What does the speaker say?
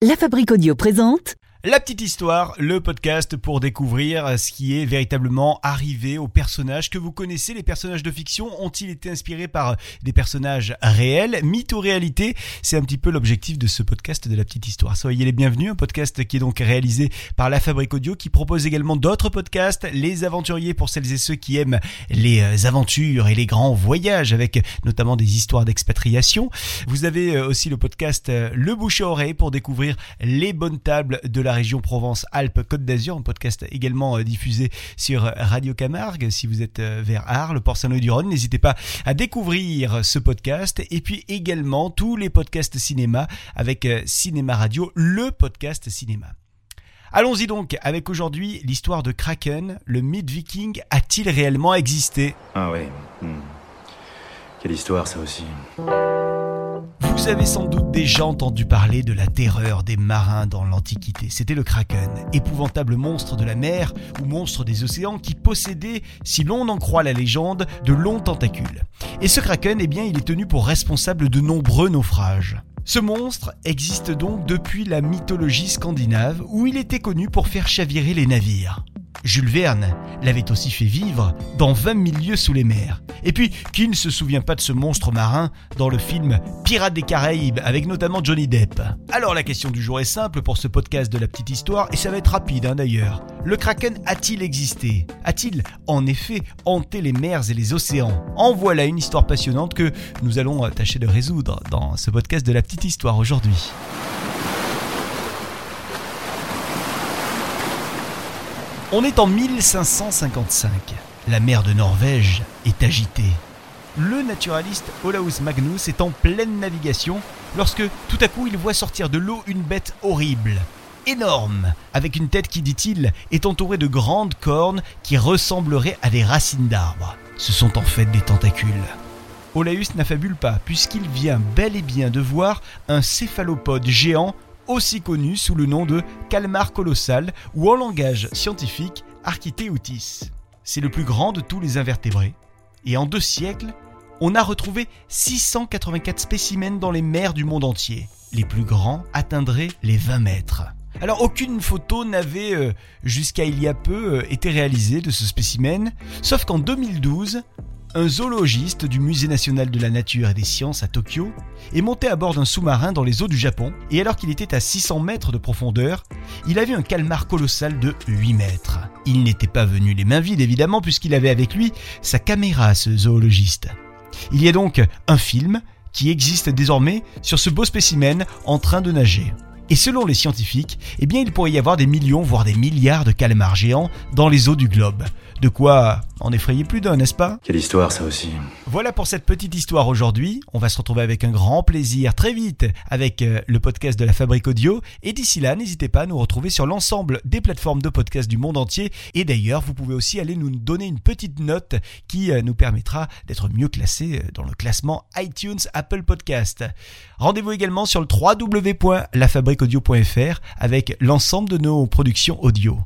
La Fabrique Audio présente La petite histoire, le podcast pour découvrir ce qui est véritablement arrivé aux personnages que vous connaissez. Les personnages de fiction ont-ils été inspirés par des personnages réels, mythes ou réalité C'est un petit peu l'objectif de ce podcast de la petite histoire. Soyez les bienvenus, un podcast qui est donc réalisé par La Fabrique Audio, qui propose également d'autres podcasts, Les Aventuriers pour celles et ceux qui aiment les aventures et les grands voyages, avec notamment des histoires d'expatriation. Vous avez aussi le podcast Le Bouche à Oreille pour découvrir les bonnes tables de la région Provence-Alpes-Côte d'Azur, un podcast également euh, diffusé sur Radio Camargue. Si vous êtes euh, vers Arles, Port-Saint-Louis du Rhône, n'hésitez pas à découvrir ce podcast et puis également tous les podcasts cinéma avec euh, Cinéma Radio, le podcast cinéma. Allons-y donc avec aujourd'hui l'histoire de Kraken, le mythe viking a-t-il réellement existé? Ah ouais. hmm. Quelle histoire ça aussi. Vous avez sans doute déjà entendu parler de la terreur des marins dans l'Antiquité. C'était le Kraken, épouvantable monstre de la mer ou monstre des océans qui possédait, si l'on en croit la légende, de longs tentacules. Et ce Kraken, eh bien, il est tenu pour responsable de nombreux naufrages. Ce monstre existe donc depuis la mythologie scandinave où il était connu pour faire chavirer les navires. Jules Verne l'avait aussi fait vivre dans 20 milieux sous les mers. Et puis, qui ne se souvient pas de ce monstre marin dans le film Pirates des Caraïbes avec notamment Johnny Depp Alors la question du jour est simple pour ce podcast de la petite histoire et ça va être rapide hein, d'ailleurs. Le Kraken a-t-il existé? A-t-il en effet hanté les mers et les océans? En voilà une histoire passionnante que nous allons tâcher de résoudre dans ce podcast de la petite histoire aujourd'hui. On est en 1555. La mer de Norvège est agitée. Le naturaliste Olaus Magnus est en pleine navigation lorsque tout à coup il voit sortir de l'eau une bête horrible, énorme, avec une tête qui, dit-il, est entourée de grandes cornes qui ressembleraient à des racines d'arbres. Ce sont en fait des tentacules. Olaus n'affabule pas puisqu'il vient bel et bien de voir un céphalopode géant aussi connu sous le nom de calmar colossal ou en langage scientifique Architeutis. C'est le plus grand de tous les invertébrés. Et en deux siècles, on a retrouvé 684 spécimens dans les mers du monde entier. Les plus grands atteindraient les 20 mètres. Alors aucune photo n'avait euh, jusqu'à il y a peu euh, été réalisée de ce spécimen, sauf qu'en 2012, un zoologiste du Musée national de la nature et des sciences à Tokyo est monté à bord d'un sous-marin dans les eaux du Japon et alors qu'il était à 600 mètres de profondeur, il a vu un calmar colossal de 8 mètres. Il n'était pas venu les mains vides évidemment puisqu'il avait avec lui sa caméra ce zoologiste. Il y a donc un film qui existe désormais sur ce beau spécimen en train de nager. Et selon les scientifiques, eh il pourrait y avoir des millions voire des milliards de calmars géants dans les eaux du globe. De quoi en effrayer plus d'un, n'est-ce pas? Quelle histoire ça aussi. Voilà pour cette petite histoire aujourd'hui. On va se retrouver avec un grand plaisir très vite avec euh, le podcast de la Fabrique Audio. Et d'ici là, n'hésitez pas à nous retrouver sur l'ensemble des plateformes de podcast du monde entier. Et d'ailleurs, vous pouvez aussi aller nous donner une petite note qui euh, nous permettra d'être mieux classés euh, dans le classement iTunes Apple Podcast. Rendez-vous également sur le www.lafabriqueaudio.fr avec l'ensemble de nos productions audio.